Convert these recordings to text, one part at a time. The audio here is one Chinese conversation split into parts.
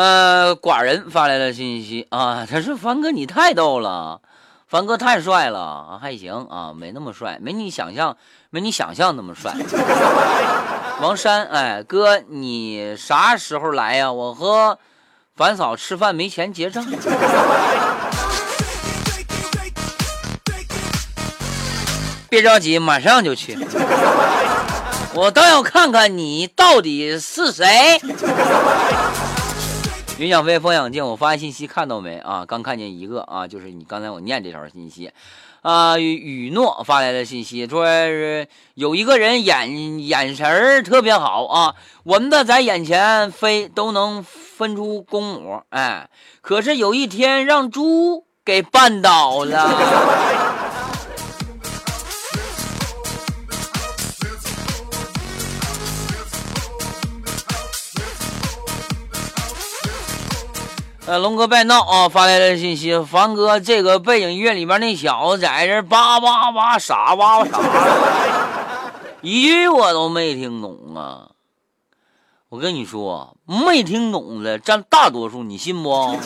呃，寡人发来了信息啊，他说：“凡哥你太逗了，凡哥太帅了，还行啊，没那么帅，没你想象，没你想象那么帅。”王山，哎，哥，你啥时候来呀？我和凡嫂吃饭没钱结账。别着急，马上就去。我倒要看看你到底是谁。云想飞，风想静，我发信息看到没啊？刚看见一个啊，就是你刚才我念这条信息啊。雨诺发来的信息说是有一个人眼眼神特别好啊，蚊子在眼前飞都能分出公母，哎，可是有一天让猪给绊倒了。呃，龙哥别闹啊！发来的信息，凡哥，这个背景音乐里面那小子在这叭叭叭傻叭叭傻，一句我都没听懂啊！我跟你说，没听懂的占大多数，你信不？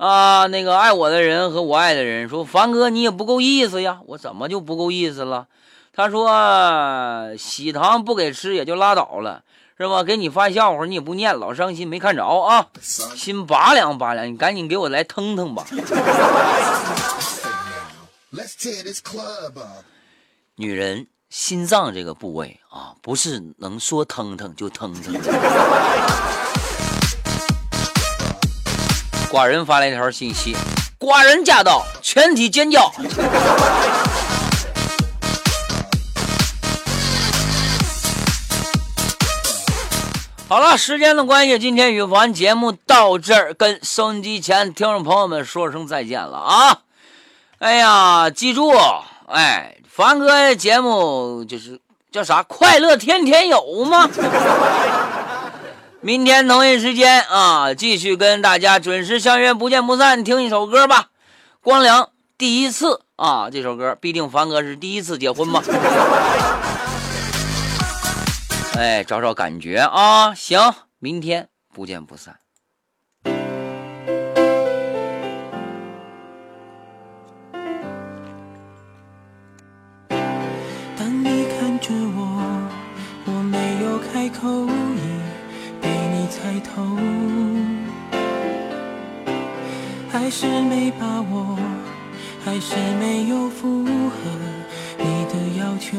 啊，那个爱我的人和我爱的人说，凡哥你也不够意思呀！我怎么就不够意思了？他说喜糖不给吃也就拉倒了。是吧？给你发笑话，你也不念，老伤心，没看着啊，心拔凉拔凉，你赶紧给我来腾腾吧。女人心脏这个部位啊，不是能说腾腾就腾腾。寡人发来一条信息：寡人驾到，全体尖叫。好了，时间的关系，今天羽凡节目到这儿，跟收音机前听众朋友们说声再见了啊！哎呀，记住，哎，凡哥节目就是叫啥？快乐天天有吗？明天同一时间啊，继续跟大家准时相约，不见不散。听一首歌吧，光良第一次啊，这首歌必定凡哥是第一次结婚吧。哎，找找感觉啊！行，明天不见不散。当你看着我，我没有开口，已被你猜透，还是没把握，还是没有符合你的要求。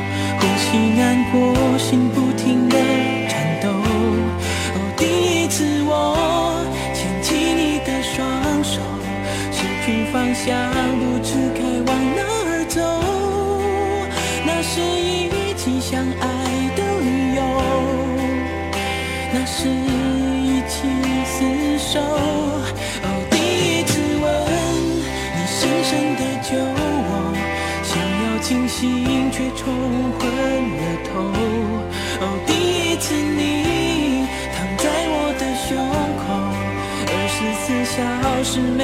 吸难过，心不停的颤抖。哦，第一次我牵起你的双手，失去方向，不知该往哪儿走。那是一起相爱的理由，那是一起厮守。哦，第一次吻你深深，清醒。却冲昏了头。哦，第一次你躺在我的胸口，二十四小时没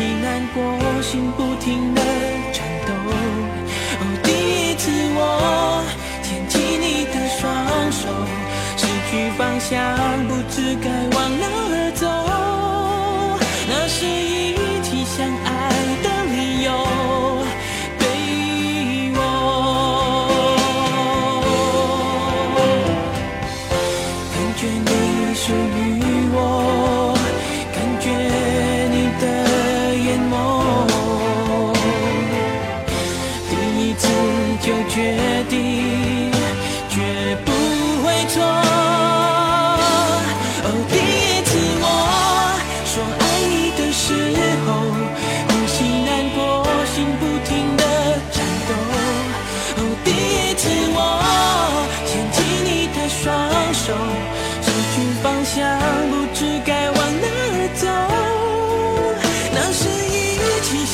你难过，心不停的颤抖。哦，第一次我牵起你的双手，失去方向，不知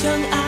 정아.